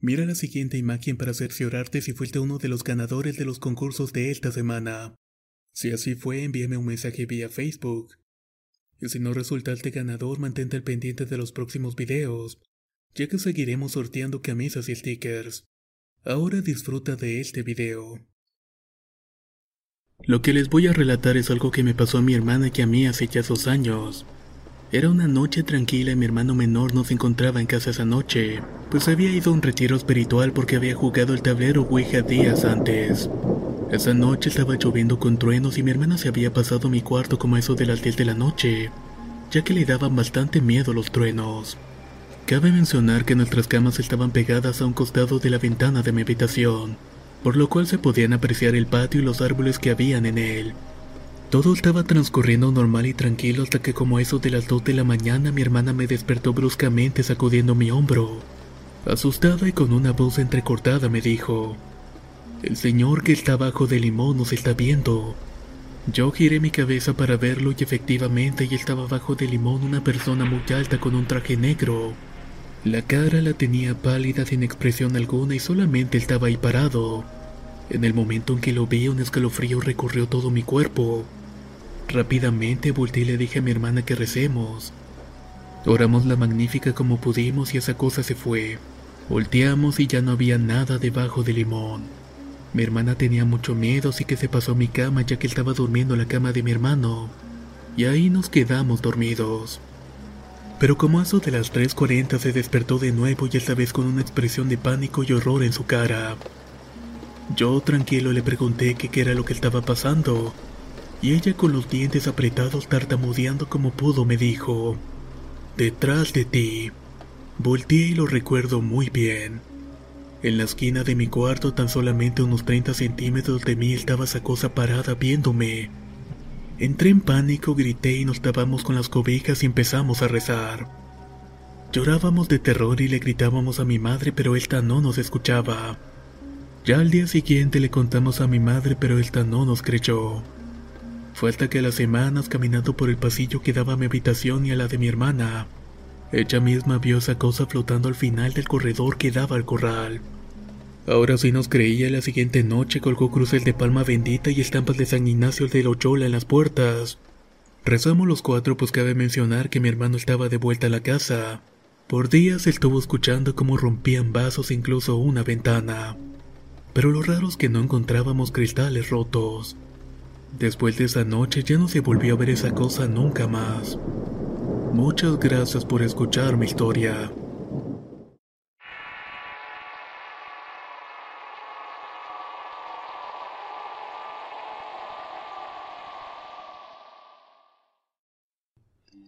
Mira la siguiente imagen para cerciorarte si fuiste uno de los ganadores de los concursos de esta semana. Si así fue, envíame un mensaje vía Facebook. Y si no resultaste ganador, mantente al pendiente de los próximos videos, ya que seguiremos sorteando camisas y stickers. Ahora disfruta de este video. Lo que les voy a relatar es algo que me pasó a mi hermana y a mí hace ya dos años. Era una noche tranquila y mi hermano menor no se encontraba en casa esa noche, pues había ido a un retiro espiritual porque había jugado el tablero Ouija días antes. Esa noche estaba lloviendo con truenos y mi hermana se había pasado a mi cuarto como eso de las 10 de la noche, ya que le daban bastante miedo los truenos. Cabe mencionar que nuestras camas estaban pegadas a un costado de la ventana de mi habitación, por lo cual se podían apreciar el patio y los árboles que habían en él. Todo estaba transcurriendo normal y tranquilo hasta que como eso de las 2 de la mañana mi hermana me despertó bruscamente sacudiendo mi hombro. Asustada y con una voz entrecortada me dijo, El señor que está bajo del limón nos está viendo. Yo giré mi cabeza para verlo y efectivamente ahí estaba bajo del limón una persona muy alta con un traje negro. La cara la tenía pálida sin expresión alguna y solamente estaba ahí parado. En el momento en que lo vi un escalofrío recorrió todo mi cuerpo. Rápidamente volteé y le dije a mi hermana que recemos. Oramos la magnífica como pudimos y esa cosa se fue. Volteamos y ya no había nada debajo del limón. Mi hermana tenía mucho miedo, así que se pasó a mi cama ya que estaba durmiendo en la cama de mi hermano. Y ahí nos quedamos dormidos. Pero como a eso de las 3.40 se despertó de nuevo y esta vez con una expresión de pánico y horror en su cara. Yo tranquilo le pregunté qué era lo que estaba pasando, y ella con los dientes apretados tartamudeando como pudo me dijo, Detrás de ti. Volteé y lo recuerdo muy bien. En la esquina de mi cuarto, tan solamente unos 30 centímetros de mí, estaba esa cosa parada viéndome. Entré en pánico, grité y nos tapamos con las cobijas y empezamos a rezar. Llorábamos de terror y le gritábamos a mi madre, pero esta no nos escuchaba. Ya al día siguiente le contamos a mi madre, pero esta no nos creyó. Fue hasta que las semanas caminando por el pasillo que daba a mi habitación y a la de mi hermana, ella misma vio esa cosa flotando al final del corredor que daba al corral. Ahora sí nos creía, la siguiente noche colgó cruces de palma bendita y estampas de San Ignacio de Loyola en las puertas. Rezamos los cuatro pues cabe mencionar que mi hermano estaba de vuelta a la casa. Por días estuvo escuchando cómo rompían vasos incluso una ventana. Pero lo raro es que no encontrábamos cristales rotos. Después de esa noche ya no se volvió a ver esa cosa nunca más. Muchas gracias por escuchar mi historia.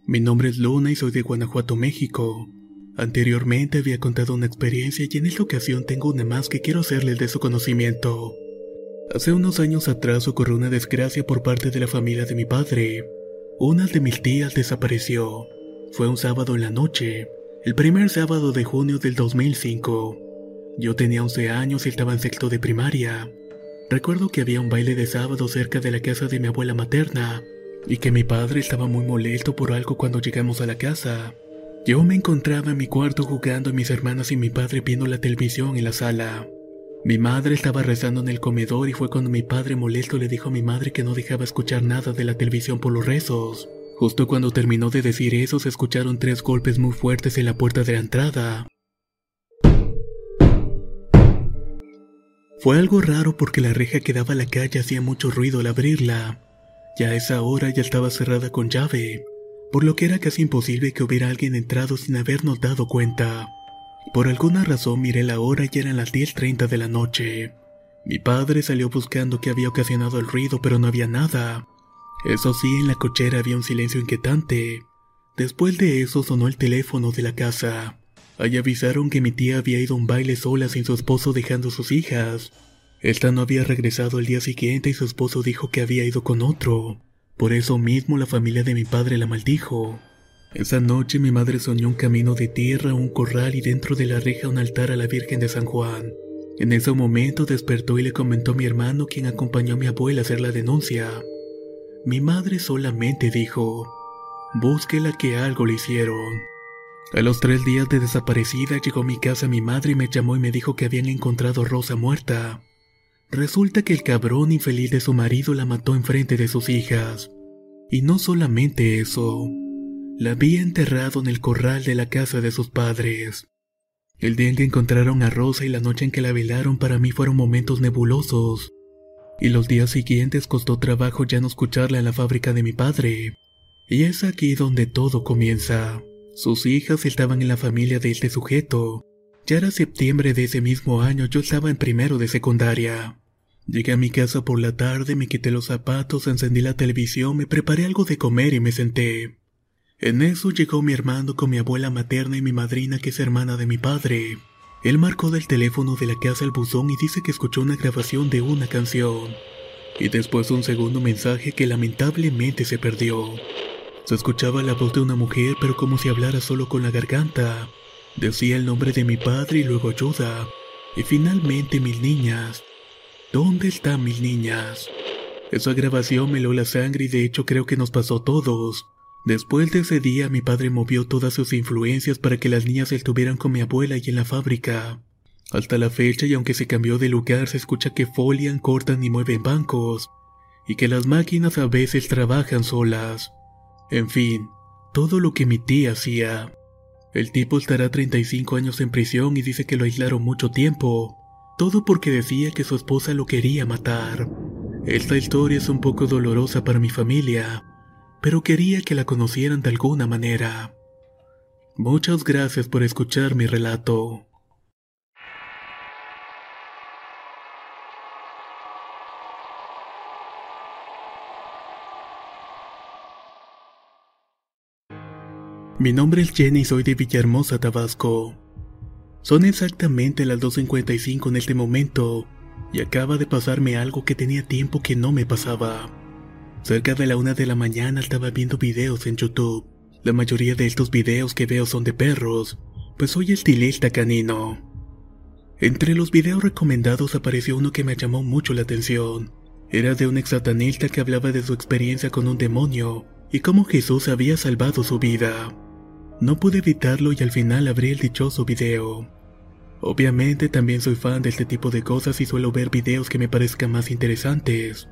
Mi nombre es Luna y soy de Guanajuato, México. Anteriormente había contado una experiencia y en esta ocasión tengo una más que quiero hacerles de su conocimiento. Hace unos años atrás ocurrió una desgracia por parte de la familia de mi padre. Una de mis tías desapareció. Fue un sábado en la noche, el primer sábado de junio del 2005. Yo tenía 11 años y estaba en sexto de primaria. Recuerdo que había un baile de sábado cerca de la casa de mi abuela materna y que mi padre estaba muy molesto por algo cuando llegamos a la casa. Yo me encontraba en mi cuarto jugando a mis hermanas y mi padre viendo la televisión en la sala. Mi madre estaba rezando en el comedor y fue cuando mi padre molesto le dijo a mi madre que no dejaba escuchar nada de la televisión por los rezos. Justo cuando terminó de decir eso se escucharon tres golpes muy fuertes en la puerta de la entrada. Fue algo raro porque la reja que daba a la calle hacía mucho ruido al abrirla. Ya a esa hora ya estaba cerrada con llave, por lo que era casi imposible que hubiera alguien entrado sin habernos dado cuenta. Por alguna razón miré la hora y eran las 10.30 de la noche. Mi padre salió buscando qué había ocasionado el ruido, pero no había nada. Eso sí, en la cochera había un silencio inquietante. Después de eso sonó el teléfono de la casa. Allí avisaron que mi tía había ido a un baile sola sin su esposo dejando sus hijas. Esta no había regresado al día siguiente y su esposo dijo que había ido con otro. Por eso mismo la familia de mi padre la maldijo. Esa noche mi madre soñó un camino de tierra, un corral y dentro de la reja un altar a la Virgen de San Juan. En ese momento despertó y le comentó a mi hermano quien acompañó a mi abuela a hacer la denuncia. Mi madre solamente dijo, búsquela que algo le hicieron. A los tres días de desaparecida llegó a mi casa mi madre y me llamó y me dijo que habían encontrado a Rosa muerta. Resulta que el cabrón infeliz de su marido la mató enfrente de sus hijas. Y no solamente eso, la había enterrado en el corral de la casa de sus padres. El día en que encontraron a Rosa y la noche en que la velaron para mí fueron momentos nebulosos. Y los días siguientes costó trabajo ya no escucharla en la fábrica de mi padre. Y es aquí donde todo comienza. Sus hijas estaban en la familia de este sujeto. Ya era septiembre de ese mismo año, yo estaba en primero de secundaria. Llegué a mi casa por la tarde, me quité los zapatos, encendí la televisión, me preparé algo de comer y me senté. En eso llegó mi hermano con mi abuela materna y mi madrina que es hermana de mi padre. Él marcó del teléfono de la casa el buzón y dice que escuchó una grabación de una canción. Y después un segundo mensaje que lamentablemente se perdió. Se escuchaba la voz de una mujer pero como si hablara solo con la garganta. Decía el nombre de mi padre y luego ayuda. Y finalmente mis niñas. ¿Dónde están mis niñas? Esa grabación me lo la sangre y de hecho creo que nos pasó a todos. Después de ese día mi padre movió todas sus influencias para que las niñas estuvieran con mi abuela y en la fábrica. Hasta la fecha y aunque se cambió de lugar se escucha que folian, cortan y mueven bancos, y que las máquinas a veces trabajan solas. En fin, todo lo que mi tía hacía. El tipo estará 35 años en prisión y dice que lo aislaron mucho tiempo, todo porque decía que su esposa lo quería matar. Esta historia es un poco dolorosa para mi familia, pero quería que la conocieran de alguna manera. Muchas gracias por escuchar mi relato. Mi nombre es Jenny y soy de Villahermosa, Tabasco. Son exactamente las 2.55 en este momento y acaba de pasarme algo que tenía tiempo que no me pasaba. Cerca de la una de la mañana estaba viendo videos en YouTube. La mayoría de estos videos que veo son de perros, pues soy estilista canino. Entre los videos recomendados apareció uno que me llamó mucho la atención. Era de un exatanista que hablaba de su experiencia con un demonio y cómo Jesús había salvado su vida. No pude evitarlo y al final abrí el dichoso video. Obviamente también soy fan de este tipo de cosas y suelo ver videos que me parezcan más interesantes.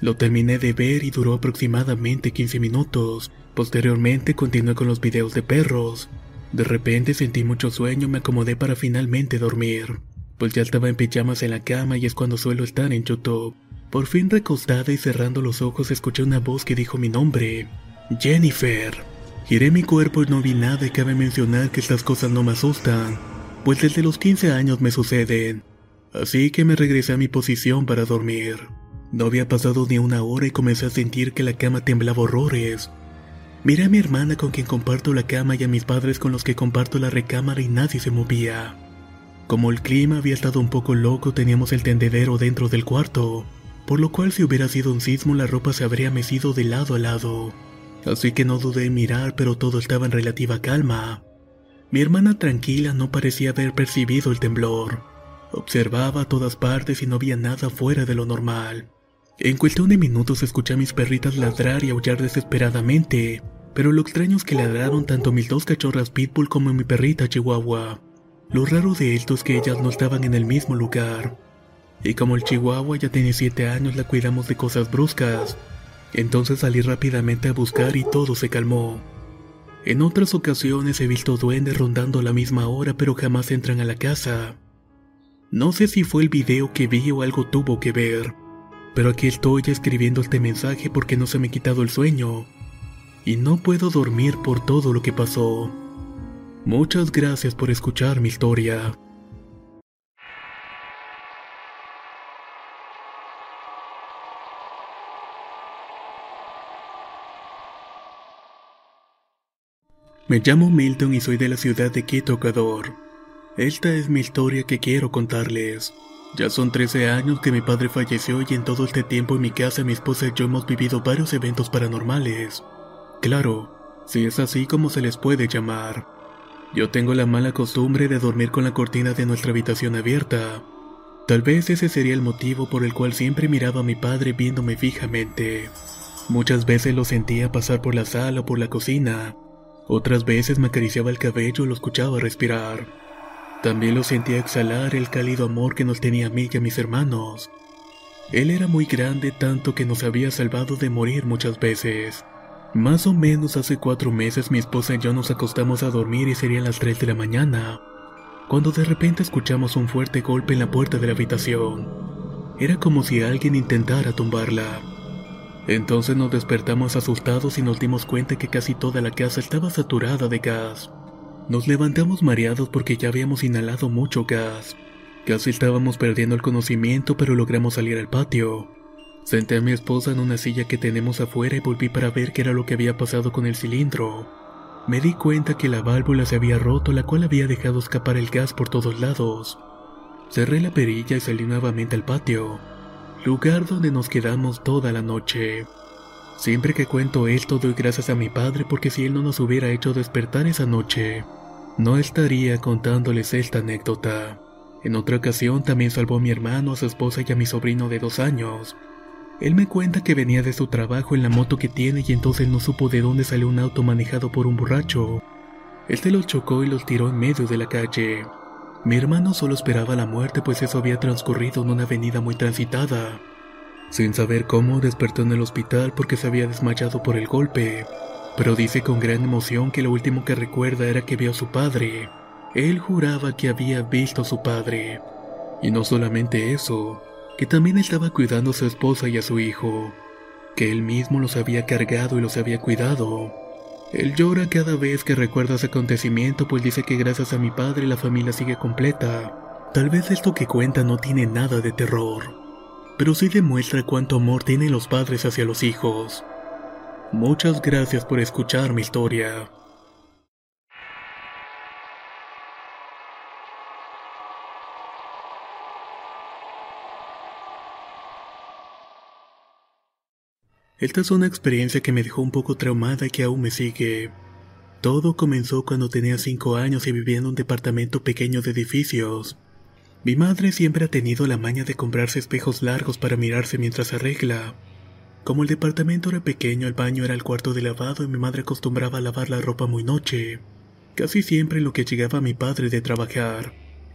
Lo terminé de ver y duró aproximadamente 15 minutos. Posteriormente continué con los videos de perros. De repente sentí mucho sueño y me acomodé para finalmente dormir. Pues ya estaba en pijamas en la cama y es cuando suelo estar en YouTube. Por fin recostada y cerrando los ojos escuché una voz que dijo mi nombre. Jennifer. Giré mi cuerpo y no vi nada y cabe mencionar que estas cosas no me asustan, pues desde los 15 años me suceden. Así que me regresé a mi posición para dormir. No había pasado ni una hora y comencé a sentir que la cama temblaba horrores. Miré a mi hermana con quien comparto la cama y a mis padres con los que comparto la recámara y nadie se movía. Como el clima había estado un poco loco, teníamos el tendedero dentro del cuarto, por lo cual si hubiera sido un sismo la ropa se habría mecido de lado a lado. Así que no dudé en mirar, pero todo estaba en relativa calma. Mi hermana tranquila no parecía haber percibido el temblor. Observaba a todas partes y no había nada fuera de lo normal. En cuestión de minutos escuché a mis perritas ladrar y aullar desesperadamente, pero lo extraño es que ladraron tanto mis dos cachorras pitbull como mi perrita chihuahua. Lo raro de esto es que ellas no estaban en el mismo lugar. Y como el chihuahua ya tiene 7 años, la cuidamos de cosas bruscas. Entonces salí rápidamente a buscar y todo se calmó. En otras ocasiones he visto duendes rondando a la misma hora, pero jamás entran a la casa. No sé si fue el video que vi o algo tuvo que ver pero aquí estoy escribiendo este mensaje porque no se me ha quitado el sueño y no puedo dormir por todo lo que pasó. Muchas gracias por escuchar mi historia. Me llamo Milton y soy de la ciudad de Quito, Ecuador. Esta es mi historia que quiero contarles. Ya son 13 años que mi padre falleció y en todo este tiempo en mi casa mi esposa y yo hemos vivido varios eventos paranormales. Claro, si es así como se les puede llamar. Yo tengo la mala costumbre de dormir con la cortina de nuestra habitación abierta. Tal vez ese sería el motivo por el cual siempre miraba a mi padre viéndome fijamente. Muchas veces lo sentía pasar por la sala o por la cocina. Otras veces me acariciaba el cabello y lo escuchaba respirar. También lo sentía exhalar el cálido amor que nos tenía a mí y a mis hermanos. Él era muy grande tanto que nos había salvado de morir muchas veces. Más o menos hace cuatro meses mi esposa y yo nos acostamos a dormir y serían las 3 de la mañana, cuando de repente escuchamos un fuerte golpe en la puerta de la habitación. Era como si alguien intentara tumbarla. Entonces nos despertamos asustados y nos dimos cuenta que casi toda la casa estaba saturada de gas. Nos levantamos mareados porque ya habíamos inhalado mucho gas. Casi estábamos perdiendo el conocimiento, pero logramos salir al patio. Senté a mi esposa en una silla que tenemos afuera y volví para ver qué era lo que había pasado con el cilindro. Me di cuenta que la válvula se había roto, la cual había dejado escapar el gas por todos lados. Cerré la perilla y salí nuevamente al patio, lugar donde nos quedamos toda la noche. Siempre que cuento esto doy gracias a mi padre porque si él no nos hubiera hecho despertar esa noche, no estaría contándoles esta anécdota. En otra ocasión también salvó a mi hermano, a su esposa y a mi sobrino de dos años. Él me cuenta que venía de su trabajo en la moto que tiene y entonces no supo de dónde salió un auto manejado por un borracho. Se los chocó y los tiró en medio de la calle. Mi hermano solo esperaba la muerte pues eso había transcurrido en una avenida muy transitada. Sin saber cómo despertó en el hospital porque se había desmayado por el golpe pero dice con gran emoción que lo último que recuerda era que vio a su padre. Él juraba que había visto a su padre. Y no solamente eso, que también estaba cuidando a su esposa y a su hijo, que él mismo los había cargado y los había cuidado. Él llora cada vez que recuerda ese acontecimiento pues dice que gracias a mi padre la familia sigue completa. Tal vez esto que cuenta no tiene nada de terror, pero sí demuestra cuánto amor tienen los padres hacia los hijos. Muchas gracias por escuchar mi historia. Esta es una experiencia que me dejó un poco traumada y que aún me sigue. Todo comenzó cuando tenía 5 años y vivía en un departamento pequeño de edificios. Mi madre siempre ha tenido la maña de comprarse espejos largos para mirarse mientras arregla. Como el departamento era pequeño, el baño era el cuarto de lavado y mi madre acostumbraba a lavar la ropa muy noche, casi siempre en lo que llegaba mi padre de trabajar.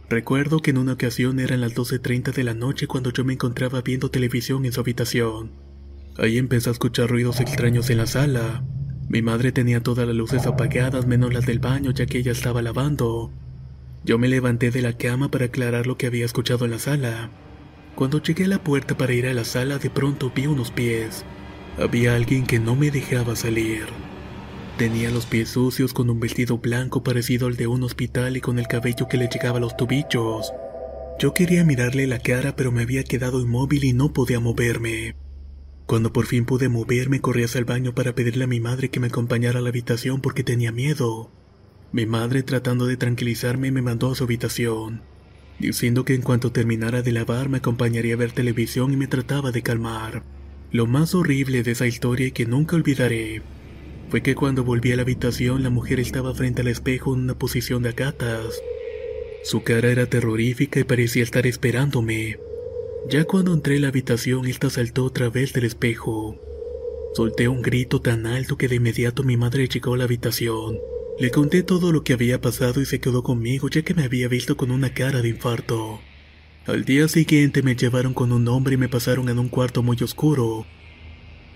Recuerdo que en una ocasión eran las 12.30 de la noche cuando yo me encontraba viendo televisión en su habitación. Ahí empecé a escuchar ruidos extraños en la sala. Mi madre tenía todas las luces apagadas menos las del baño ya que ella estaba lavando. Yo me levanté de la cama para aclarar lo que había escuchado en la sala. Cuando llegué a la puerta para ir a la sala, de pronto vi unos pies. Había alguien que no me dejaba salir. Tenía los pies sucios con un vestido blanco parecido al de un hospital y con el cabello que le llegaba a los tobillos. Yo quería mirarle la cara pero me había quedado inmóvil y no podía moverme. Cuando por fin pude moverme corrí hacia el baño para pedirle a mi madre que me acompañara a la habitación porque tenía miedo. Mi madre tratando de tranquilizarme me mandó a su habitación diciendo que en cuanto terminara de lavar me acompañaría a ver televisión y me trataba de calmar. Lo más horrible de esa historia y que nunca olvidaré fue que cuando volví a la habitación la mujer estaba frente al espejo en una posición de acatas. Su cara era terrorífica y parecía estar esperándome. Ya cuando entré en la habitación, esta saltó otra vez del espejo. Solté un grito tan alto que de inmediato mi madre llegó a la habitación. Le conté todo lo que había pasado y se quedó conmigo ya que me había visto con una cara de infarto. Al día siguiente me llevaron con un hombre y me pasaron en un cuarto muy oscuro.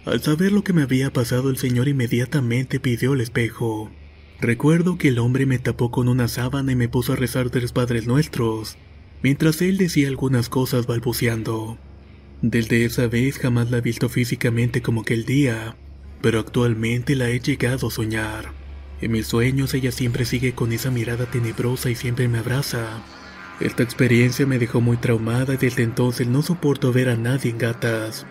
Al saber lo que me había pasado el señor inmediatamente pidió el espejo. Recuerdo que el hombre me tapó con una sábana y me puso a rezar tres padres nuestros, mientras él decía algunas cosas balbuceando. Desde esa vez jamás la he visto físicamente como aquel día, pero actualmente la he llegado a soñar. En mis sueños ella siempre sigue con esa mirada tenebrosa y siempre me abraza. Esta experiencia me dejó muy traumada y desde entonces no soporto ver a nadie en gatas,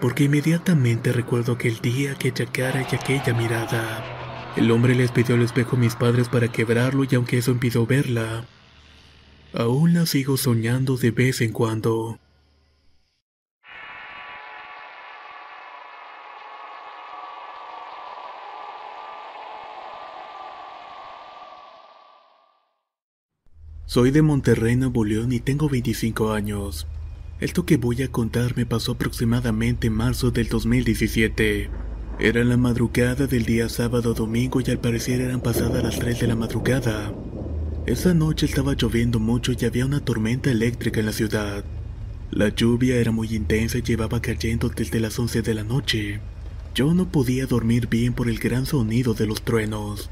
porque inmediatamente recuerdo aquel día, aquella cara y aquella mirada. El hombre les pidió el espejo a mis padres para quebrarlo y aunque eso impidió verla, aún la sigo soñando de vez en cuando. Soy de Monterrey, Nuevo León y tengo 25 años. Esto que voy a contar me pasó aproximadamente en marzo del 2017. Era la madrugada del día sábado domingo y al parecer eran pasadas las 3 de la madrugada. Esa noche estaba lloviendo mucho y había una tormenta eléctrica en la ciudad. La lluvia era muy intensa y llevaba cayendo desde las 11 de la noche. Yo no podía dormir bien por el gran sonido de los truenos.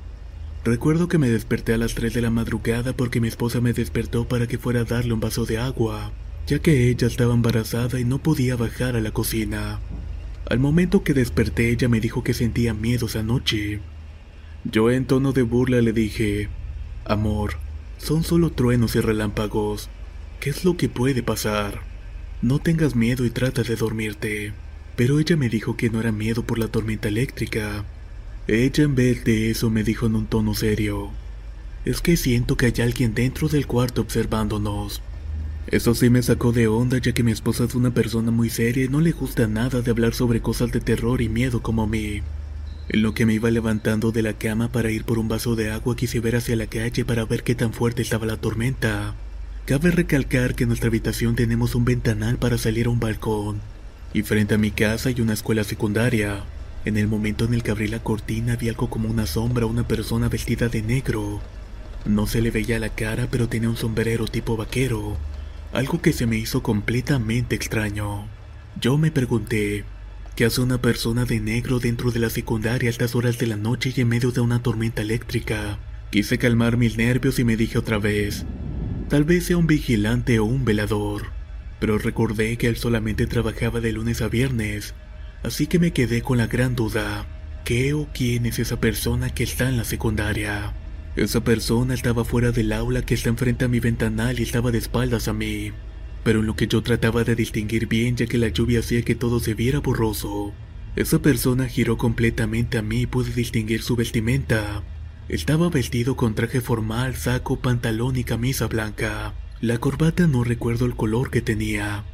Recuerdo que me desperté a las 3 de la madrugada porque mi esposa me despertó para que fuera a darle un vaso de agua, ya que ella estaba embarazada y no podía bajar a la cocina. Al momento que desperté ella me dijo que sentía miedo esa noche. Yo en tono de burla le dije, Amor, son solo truenos y relámpagos. ¿Qué es lo que puede pasar? No tengas miedo y trata de dormirte. Pero ella me dijo que no era miedo por la tormenta eléctrica, ella en vez de eso me dijo en un tono serio, es que siento que hay alguien dentro del cuarto observándonos. Eso sí me sacó de onda ya que mi esposa es una persona muy seria y no le gusta nada de hablar sobre cosas de terror y miedo como a mí. En lo que me iba levantando de la cama para ir por un vaso de agua quise ver hacia la calle para ver qué tan fuerte estaba la tormenta. Cabe recalcar que en nuestra habitación tenemos un ventanal para salir a un balcón, y frente a mi casa hay una escuela secundaria. En el momento en el que abrí la cortina vi algo como una sombra, una persona vestida de negro. No se le veía la cara, pero tenía un sombrero tipo vaquero, algo que se me hizo completamente extraño. Yo me pregunté, ¿qué hace una persona de negro dentro de la secundaria a estas horas de la noche y en medio de una tormenta eléctrica? Quise calmar mis nervios y me dije otra vez, tal vez sea un vigilante o un velador, pero recordé que él solamente trabajaba de lunes a viernes Así que me quedé con la gran duda. ¿Qué o quién es esa persona que está en la secundaria? Esa persona estaba fuera del aula que está enfrente a mi ventanal y estaba de espaldas a mí. Pero en lo que yo trataba de distinguir bien ya que la lluvia hacía que todo se viera borroso. Esa persona giró completamente a mí y pude distinguir su vestimenta. Estaba vestido con traje formal, saco, pantalón y camisa blanca. La corbata no recuerdo el color que tenía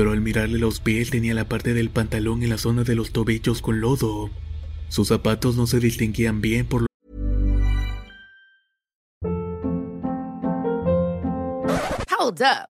pero al mirarle los pies tenía la parte del pantalón en la zona de los tobillos con lodo. Sus zapatos no se distinguían bien por lo Hold up.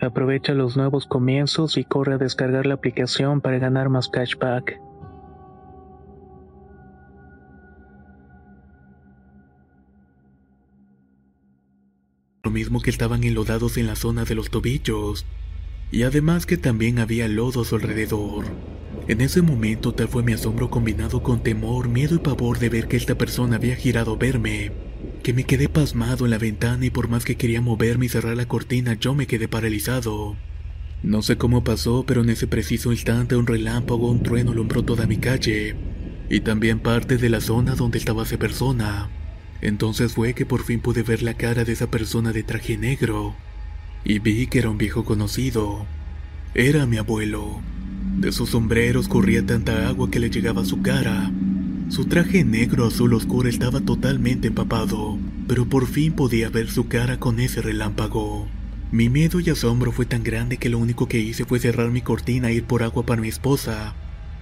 Aprovecha los nuevos comienzos y corre a descargar la aplicación para ganar más cashback. Lo mismo que estaban enlodados en la zona de los tobillos. Y además que también había lodo a su alrededor. En ese momento tal fue mi asombro combinado con temor, miedo y pavor de ver que esta persona había girado a verme, que me quedé pasmado en la ventana y por más que quería moverme y cerrar la cortina yo me quedé paralizado. No sé cómo pasó, pero en ese preciso instante un relámpago un trueno alumbró toda mi calle, y también parte de la zona donde estaba esa persona. Entonces fue que por fin pude ver la cara de esa persona de traje negro y vi que era un viejo conocido. Era mi abuelo. De sus sombreros corría tanta agua que le llegaba a su cara. Su traje negro azul oscuro estaba totalmente empapado, pero por fin podía ver su cara con ese relámpago. Mi miedo y asombro fue tan grande que lo único que hice fue cerrar mi cortina e ir por agua para mi esposa,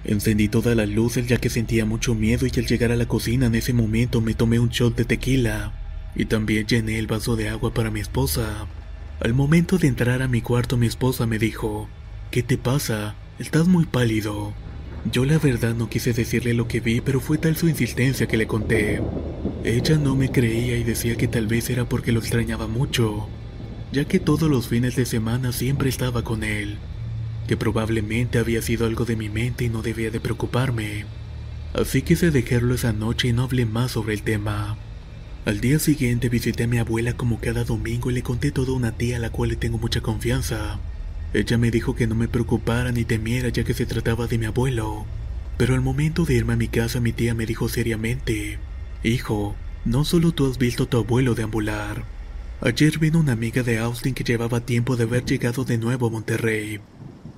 Encendí todas las luces ya que sentía mucho miedo y al llegar a la cocina en ese momento me tomé un shot de tequila y también llené el vaso de agua para mi esposa. Al momento de entrar a mi cuarto mi esposa me dijo, ¿qué te pasa? Estás muy pálido. Yo la verdad no quise decirle lo que vi, pero fue tal su insistencia que le conté. Ella no me creía y decía que tal vez era porque lo extrañaba mucho, ya que todos los fines de semana siempre estaba con él que probablemente había sido algo de mi mente y no debía de preocuparme. Así quise dejarlo esa noche y no hablé más sobre el tema. Al día siguiente visité a mi abuela como cada domingo y le conté todo a una tía a la cual le tengo mucha confianza. Ella me dijo que no me preocupara ni temiera ya que se trataba de mi abuelo. Pero al momento de irme a mi casa mi tía me dijo seriamente, Hijo, no solo tú has visto a tu abuelo deambular. Ayer vino una amiga de Austin que llevaba tiempo de haber llegado de nuevo a Monterrey.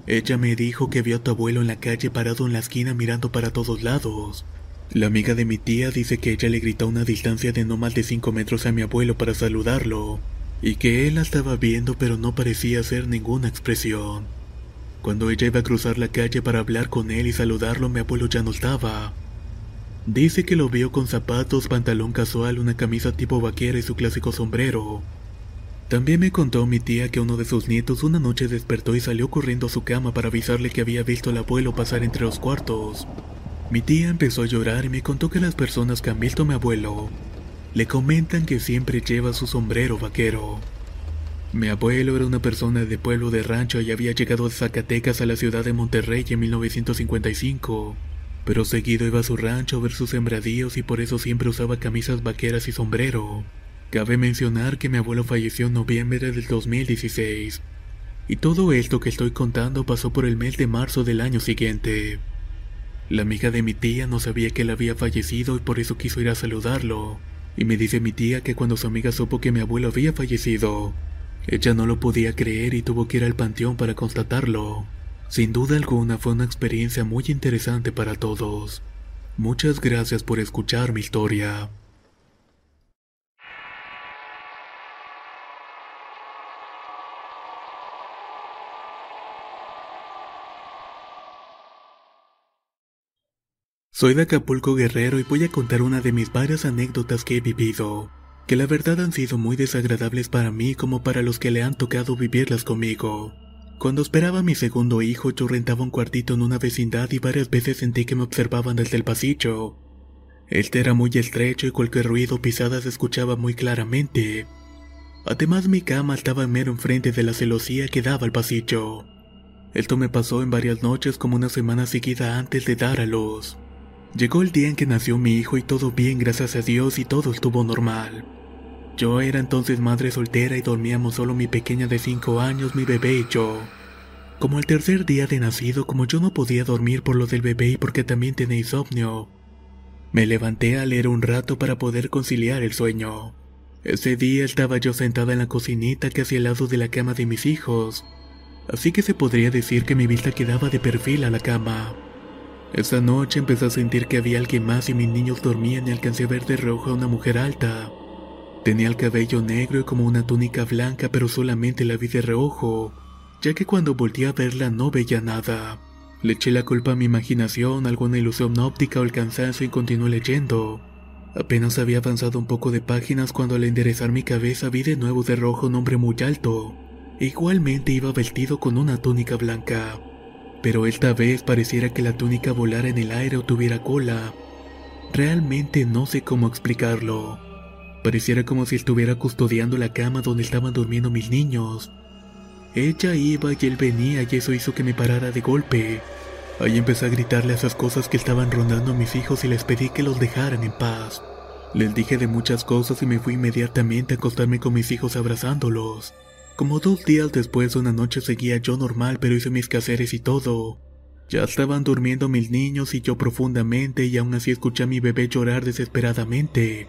Ella me dijo que vio a tu abuelo en la calle parado en la esquina mirando para todos lados. La amiga de mi tía dice que ella le gritó a una distancia de no más de 5 metros a mi abuelo para saludarlo, y que él la estaba viendo pero no parecía hacer ninguna expresión. Cuando ella iba a cruzar la calle para hablar con él y saludarlo, mi abuelo ya no estaba. Dice que lo vio con zapatos, pantalón casual, una camisa tipo vaquera y su clásico sombrero. También me contó mi tía que uno de sus nietos una noche despertó y salió corriendo a su cama para avisarle que había visto al abuelo pasar entre los cuartos. Mi tía empezó a llorar y me contó que las personas que han visto a mi abuelo le comentan que siempre lleva su sombrero vaquero. Mi abuelo era una persona de pueblo de rancho y había llegado de Zacatecas a la ciudad de Monterrey en 1955, pero seguido iba a su rancho a ver sus sembradíos y por eso siempre usaba camisas vaqueras y sombrero. Cabe mencionar que mi abuelo falleció en noviembre del 2016. Y todo esto que estoy contando pasó por el mes de marzo del año siguiente. La amiga de mi tía no sabía que él había fallecido y por eso quiso ir a saludarlo. Y me dice mi tía que cuando su amiga supo que mi abuelo había fallecido, ella no lo podía creer y tuvo que ir al panteón para constatarlo. Sin duda alguna fue una experiencia muy interesante para todos. Muchas gracias por escuchar mi historia. Soy de Acapulco Guerrero y voy a contar una de mis varias anécdotas que he vivido, que la verdad han sido muy desagradables para mí como para los que le han tocado vivirlas conmigo. Cuando esperaba a mi segundo hijo yo rentaba un cuartito en una vecindad y varias veces sentí que me observaban desde el pasillo. Este era muy estrecho y cualquier ruido o pisada se escuchaba muy claramente. Además mi cama estaba mero enfrente de la celosía que daba al pasillo. Esto me pasó en varias noches como una semana seguida antes de dar a luz. Llegó el día en que nació mi hijo y todo bien, gracias a Dios, y todo estuvo normal. Yo era entonces madre soltera y dormíamos solo mi pequeña de 5 años, mi bebé y yo. Como el tercer día de nacido, como yo no podía dormir por lo del bebé y porque también tenía insomnio, me levanté a leer un rato para poder conciliar el sueño. Ese día estaba yo sentada en la cocinita casi al lado de la cama de mis hijos, así que se podría decir que mi vista quedaba de perfil a la cama. Esa noche empecé a sentir que había alguien más y mis niños dormían y alcancé a ver de rojo a una mujer alta. Tenía el cabello negro y como una túnica blanca, pero solamente la vi de reojo, ya que cuando volteé a verla no veía nada. Le eché la culpa a mi imaginación, alguna ilusión óptica o el cansancio y continué leyendo. Apenas había avanzado un poco de páginas cuando al enderezar mi cabeza vi de nuevo de rojo un hombre muy alto. Igualmente iba vestido con una túnica blanca, pero esta vez pareciera que la túnica volara en el aire o tuviera cola. Realmente no sé cómo explicarlo. Pareciera como si estuviera custodiando la cama donde estaban durmiendo mis niños. Ella iba y él venía y eso hizo que me parara de golpe. Ahí empecé a gritarle esas cosas que estaban rondando a mis hijos y les pedí que los dejaran en paz. Les dije de muchas cosas y me fui inmediatamente a acostarme con mis hijos abrazándolos. Como dos días después una noche seguía yo normal pero hice mis caseres y todo. Ya estaban durmiendo mis niños y yo profundamente y aún así escuché a mi bebé llorar desesperadamente.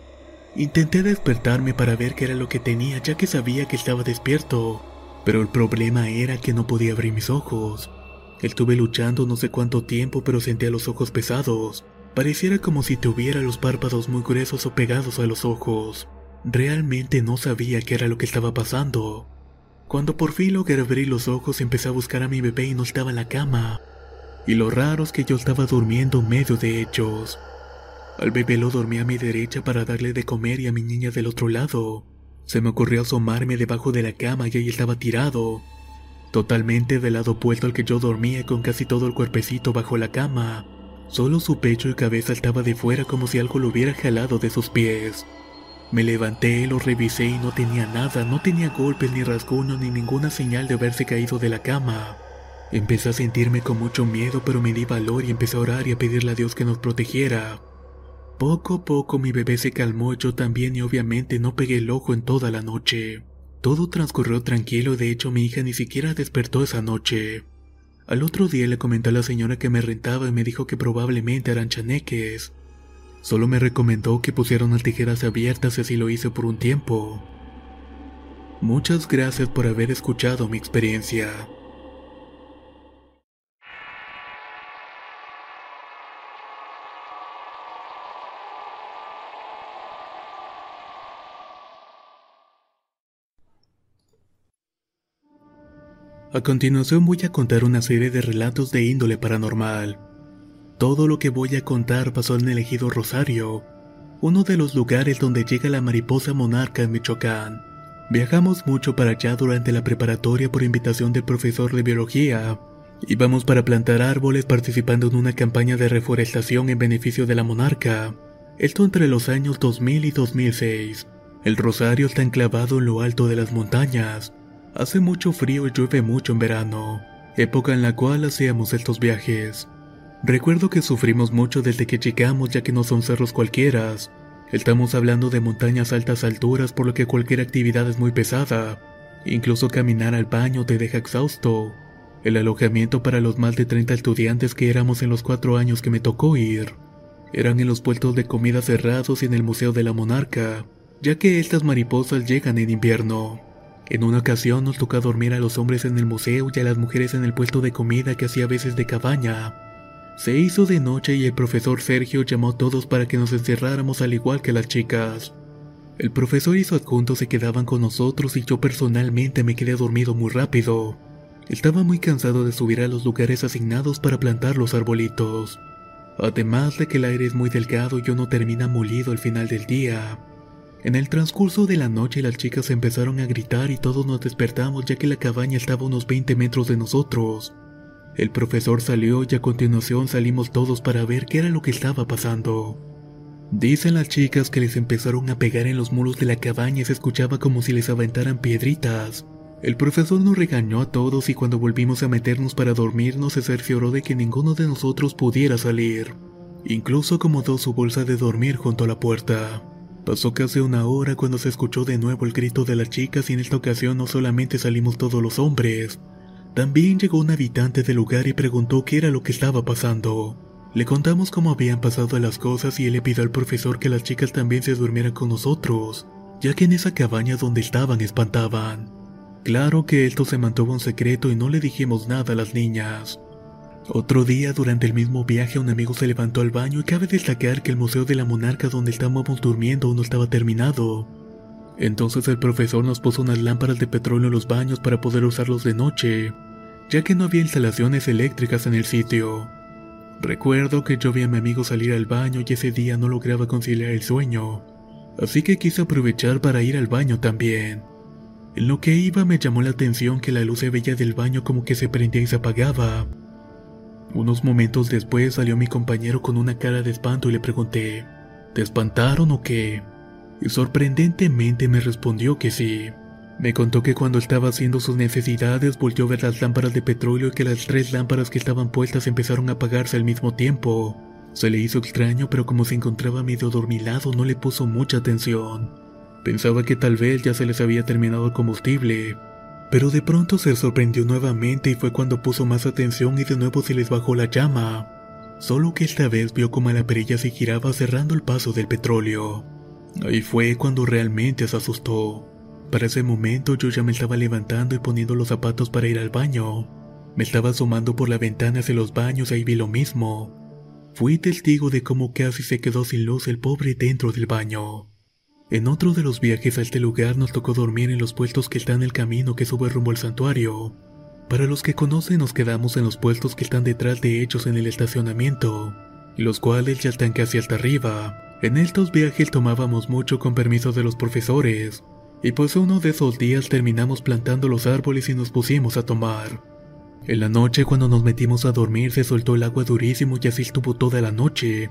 Intenté despertarme para ver qué era lo que tenía ya que sabía que estaba despierto, pero el problema era que no podía abrir mis ojos. Estuve luchando no sé cuánto tiempo pero sentía los ojos pesados. Pareciera como si tuviera los párpados muy gruesos o pegados a los ojos. Realmente no sabía qué era lo que estaba pasando. Cuando por fin logré abrir los ojos empecé a buscar a mi bebé y no estaba en la cama. Y lo raro es que yo estaba durmiendo en medio de ellos. Al bebé lo dormí a mi derecha para darle de comer y a mi niña del otro lado. Se me ocurrió asomarme debajo de la cama y ahí estaba tirado. Totalmente del lado opuesto al que yo dormía con casi todo el cuerpecito bajo la cama. Solo su pecho y cabeza estaba de fuera como si algo lo hubiera jalado de sus pies. Me levanté, lo revisé y no tenía nada, no tenía golpes ni rasguños ni ninguna señal de haberse caído de la cama. Empecé a sentirme con mucho miedo, pero me di valor y empecé a orar y a pedirle a Dios que nos protegiera. Poco a poco mi bebé se calmó, yo también y obviamente no pegué el ojo en toda la noche. Todo transcurrió tranquilo, de hecho mi hija ni siquiera despertó esa noche. Al otro día le comenté a la señora que me rentaba y me dijo que probablemente eran chaneques. Solo me recomendó que pusiera unas tijeras abiertas y así lo hice por un tiempo. Muchas gracias por haber escuchado mi experiencia. A continuación voy a contar una serie de relatos de índole paranormal. Todo lo que voy a contar pasó en el ejido Rosario, uno de los lugares donde llega la mariposa monarca en Michoacán. Viajamos mucho para allá durante la preparatoria por invitación del profesor de biología. Íbamos para plantar árboles participando en una campaña de reforestación en beneficio de la monarca. Esto entre los años 2000 y 2006. El Rosario está enclavado en lo alto de las montañas, Hace mucho frío y llueve mucho en verano, época en la cual hacíamos estos viajes. Recuerdo que sufrimos mucho desde que llegamos ya que no son cerros cualquiera. Estamos hablando de montañas a altas alturas por lo que cualquier actividad es muy pesada. Incluso caminar al baño te deja exhausto. El alojamiento para los más de 30 estudiantes que éramos en los cuatro años que me tocó ir. Eran en los puestos de comida cerrados y en el Museo de la Monarca, ya que estas mariposas llegan en invierno. En una ocasión nos tocó dormir a los hombres en el museo y a las mujeres en el puesto de comida que hacía veces de cabaña. Se hizo de noche y el profesor Sergio llamó a todos para que nos encerráramos al igual que las chicas. El profesor y su adjunto se quedaban con nosotros y yo personalmente me quedé dormido muy rápido. Estaba muy cansado de subir a los lugares asignados para plantar los arbolitos. Además de que el aire es muy delgado y no termina molido al final del día. En el transcurso de la noche las chicas empezaron a gritar y todos nos despertamos ya que la cabaña estaba a unos 20 metros de nosotros. El profesor salió y a continuación salimos todos para ver qué era lo que estaba pasando. Dicen las chicas que les empezaron a pegar en los muros de la cabaña y se escuchaba como si les aventaran piedritas. El profesor nos regañó a todos y cuando volvimos a meternos para dormirnos se cercioró de que ninguno de nosotros pudiera salir. Incluso acomodó su bolsa de dormir junto a la puerta. Pasó casi una hora cuando se escuchó de nuevo el grito de las chicas y en esta ocasión no solamente salimos todos los hombres, también llegó un habitante del lugar y preguntó qué era lo que estaba pasando. Le contamos cómo habían pasado las cosas y él le pidió al profesor que las chicas también se durmieran con nosotros, ya que en esa cabaña donde estaban espantaban. Claro que esto se mantuvo en secreto y no le dijimos nada a las niñas. Otro día, durante el mismo viaje, un amigo se levantó al baño y cabe destacar que el Museo de la Monarca donde estábamos durmiendo no estaba terminado. Entonces el profesor nos puso unas lámparas de petróleo en los baños para poder usarlos de noche, ya que no había instalaciones eléctricas en el sitio. Recuerdo que yo vi a mi amigo salir al baño y ese día no lograba conciliar el sueño, así que quise aprovechar para ir al baño también. En lo que iba me llamó la atención que la luz se veía del baño como que se prendía y se apagaba. Unos momentos después salió mi compañero con una cara de espanto y le pregunté, ¿te espantaron o qué? Y sorprendentemente me respondió que sí. Me contó que cuando estaba haciendo sus necesidades volvió a ver las lámparas de petróleo y que las tres lámparas que estaban puestas empezaron a apagarse al mismo tiempo. Se le hizo extraño, pero como se encontraba medio dormilado no le puso mucha atención. Pensaba que tal vez ya se les había terminado el combustible. Pero de pronto se sorprendió nuevamente y fue cuando puso más atención y de nuevo se les bajó la llama. Solo que esta vez vio como la perilla se giraba cerrando el paso del petróleo. Ahí fue cuando realmente se asustó. Para ese momento yo ya me estaba levantando y poniendo los zapatos para ir al baño. Me estaba asomando por la ventana hacia los baños y vi lo mismo. Fui testigo de cómo casi se quedó sin luz el pobre dentro del baño. En otro de los viajes a este lugar nos tocó dormir en los puestos que están en el camino que sube rumbo al santuario. Para los que conocen nos quedamos en los puestos que están detrás de ellos en el estacionamiento, los cuales ya están casi hasta arriba. En estos viajes tomábamos mucho con permiso de los profesores, y pues uno de esos días terminamos plantando los árboles y nos pusimos a tomar. En la noche cuando nos metimos a dormir se soltó el agua durísimo y así estuvo toda la noche.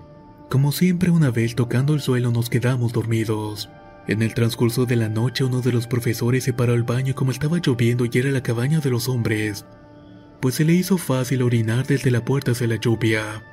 Como siempre una vez tocando el suelo nos quedamos dormidos. En el transcurso de la noche uno de los profesores se paró al baño como estaba lloviendo y era la cabaña de los hombres, pues se le hizo fácil orinar desde la puerta hacia la lluvia.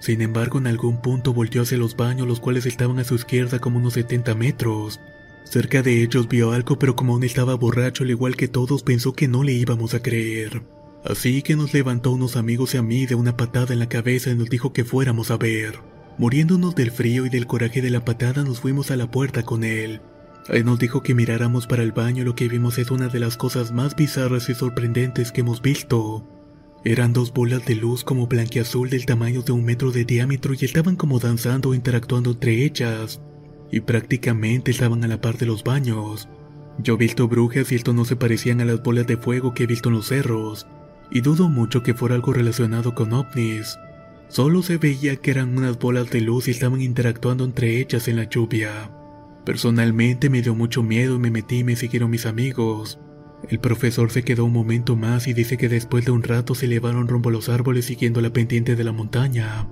Sin embargo en algún punto volteó hacia los baños los cuales estaban a su izquierda como unos 70 metros. Cerca de ellos vio algo, pero como aún estaba borracho al igual que todos, pensó que no le íbamos a creer. Así que nos levantó unos amigos y a mí de una patada en la cabeza y nos dijo que fuéramos a ver. Muriéndonos del frío y del coraje de la patada nos fuimos a la puerta con él. Él nos dijo que miráramos para el baño lo que vimos es una de las cosas más bizarras y sorprendentes que hemos visto. Eran dos bolas de luz como blanquiazul del tamaño de un metro de diámetro y estaban como danzando o interactuando entre ellas y prácticamente estaban a la par de los baños. Yo he visto brujas y esto no se parecían a las bolas de fuego que he visto en los cerros, y dudo mucho que fuera algo relacionado con ovnis. Solo se veía que eran unas bolas de luz y estaban interactuando entre ellas en la lluvia. Personalmente me dio mucho miedo y me metí y me siguieron mis amigos. El profesor se quedó un momento más y dice que después de un rato se elevaron rumbo a los árboles siguiendo la pendiente de la montaña.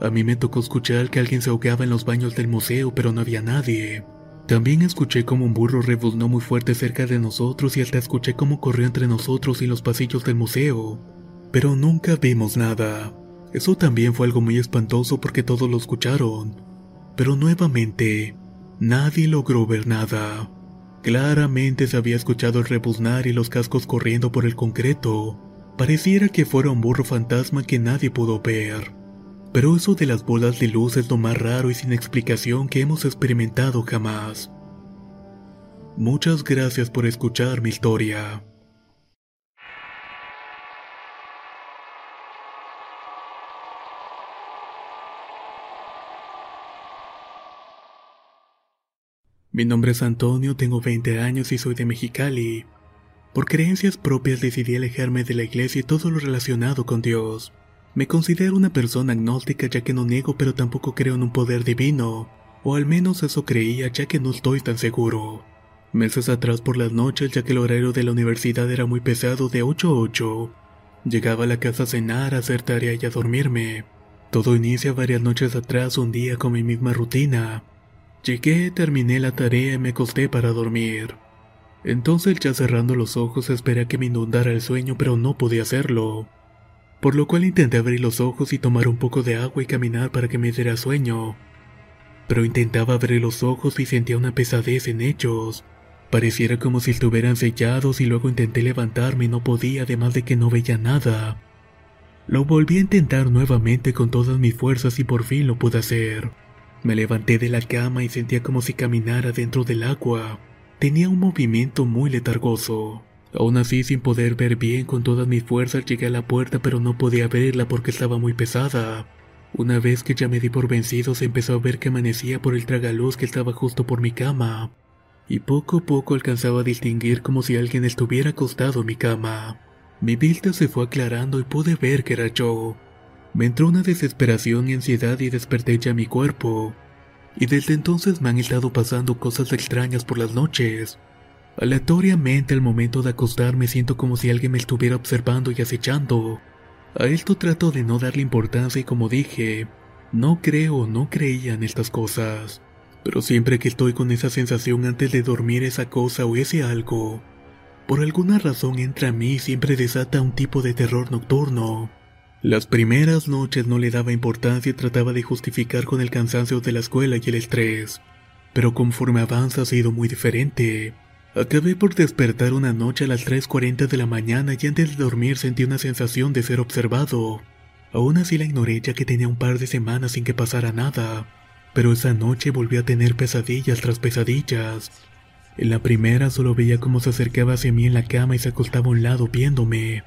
A mí me tocó escuchar que alguien se ahogaba en los baños del museo, pero no había nadie. También escuché como un burro rebuznó muy fuerte cerca de nosotros y hasta escuché cómo corrió entre nosotros y los pasillos del museo. Pero nunca vimos nada. Eso también fue algo muy espantoso porque todos lo escucharon. Pero nuevamente, nadie logró ver nada. Claramente se había escuchado el rebuznar y los cascos corriendo por el concreto. Pareciera que fuera un burro fantasma que nadie pudo ver. Pero eso de las bolas de luz es lo más raro y sin explicación que hemos experimentado jamás. Muchas gracias por escuchar mi historia. Mi nombre es Antonio, tengo 20 años y soy de Mexicali. Por creencias propias decidí alejarme de la iglesia y todo lo relacionado con Dios. Me considero una persona agnóstica ya que no niego pero tampoco creo en un poder divino, o al menos eso creía ya que no estoy tan seguro. Meses atrás por las noches ya que el horario de la universidad era muy pesado de 8 a 8. Llegaba a la casa a cenar, a hacer tarea y a dormirme. Todo inicia varias noches atrás un día con mi misma rutina. Llegué, terminé la tarea y me acosté para dormir. Entonces ya cerrando los ojos esperé a que me inundara el sueño pero no podía hacerlo por lo cual intenté abrir los ojos y tomar un poco de agua y caminar para que me diera sueño. Pero intentaba abrir los ojos y sentía una pesadez en ellos. Pareciera como si estuvieran sellados y luego intenté levantarme y no podía, además de que no veía nada. Lo volví a intentar nuevamente con todas mis fuerzas y por fin lo pude hacer. Me levanté de la cama y sentía como si caminara dentro del agua. Tenía un movimiento muy letargoso. Aún así, sin poder ver bien con todas mis fuerzas, llegué a la puerta pero no podía abrirla porque estaba muy pesada. Una vez que ya me di por vencido, se empezó a ver que amanecía por el tragaluz que estaba justo por mi cama. y poco a poco alcanzaba a distinguir como si alguien estuviera acostado en mi cama. Mi vista se fue aclarando y pude ver que era yo. Me entró una desesperación y ansiedad y desperté ya mi cuerpo. Y desde entonces me han estado pasando cosas extrañas por las noches. Aleatoriamente al momento de acostarme siento como si alguien me estuviera observando y acechando. A esto trato de no darle importancia y como dije, no creo no creía en estas cosas. Pero siempre que estoy con esa sensación antes de dormir esa cosa o ese algo, por alguna razón entra a mí y siempre desata un tipo de terror nocturno. Las primeras noches no le daba importancia y trataba de justificar con el cansancio de la escuela y el estrés. Pero conforme avanza ha sido muy diferente. Acabé por despertar una noche a las 3.40 de la mañana y antes de dormir sentí una sensación de ser observado. Aún así la ignoré ya que tenía un par de semanas sin que pasara nada pero esa noche volví a tener pesadillas tras pesadillas. En la primera solo veía cómo se acercaba hacia mí en la cama y se acostaba a un lado viéndome.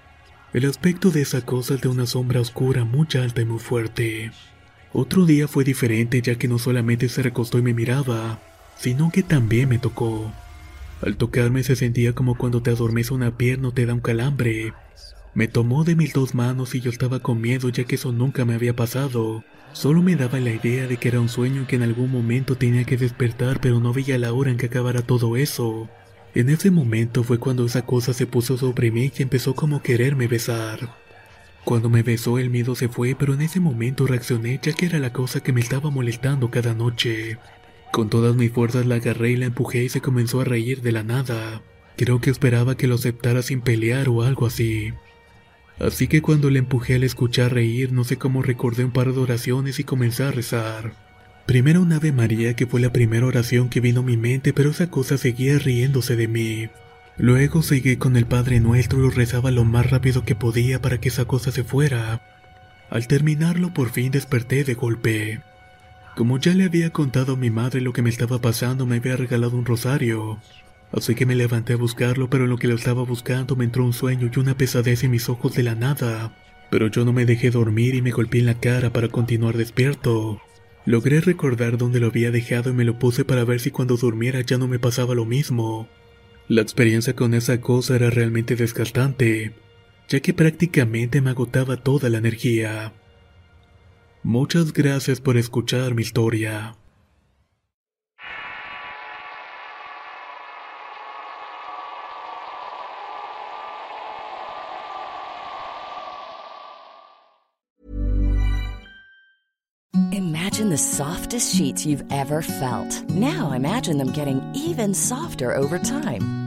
El aspecto de esa cosa es de una sombra oscura muy alta y muy fuerte. Otro día fue diferente ya que no solamente se recostó y me miraba, sino que también me tocó. Al tocarme se sentía como cuando te adormece una pierna o te da un calambre. Me tomó de mis dos manos y yo estaba con miedo ya que eso nunca me había pasado. Solo me daba la idea de que era un sueño que en algún momento tenía que despertar, pero no veía la hora en que acabara todo eso. En ese momento fue cuando esa cosa se puso sobre mí y empezó como quererme besar. Cuando me besó el miedo se fue, pero en ese momento reaccioné ya que era la cosa que me estaba molestando cada noche. Con todas mis fuerzas la agarré y la empujé y se comenzó a reír de la nada. Creo que esperaba que lo aceptara sin pelear o algo así. Así que cuando le empujé al escuchar reír, no sé cómo recordé un par de oraciones y comencé a rezar. Primero un Ave María que fue la primera oración que vino a mi mente, pero esa cosa seguía riéndose de mí. Luego seguí con el Padre Nuestro y lo rezaba lo más rápido que podía para que esa cosa se fuera. Al terminarlo por fin desperté de golpe. Como ya le había contado a mi madre lo que me estaba pasando, me había regalado un rosario. Así que me levanté a buscarlo, pero en lo que lo estaba buscando me entró un sueño y una pesadez en mis ojos de la nada. Pero yo no me dejé dormir y me golpeé en la cara para continuar despierto. Logré recordar dónde lo había dejado y me lo puse para ver si cuando durmiera ya no me pasaba lo mismo. La experiencia con esa cosa era realmente desgastante, ya que prácticamente me agotaba toda la energía. Muchas gracias por escuchar mi historia. Imagine the softest sheets you've ever felt. Now imagine them getting even softer over time.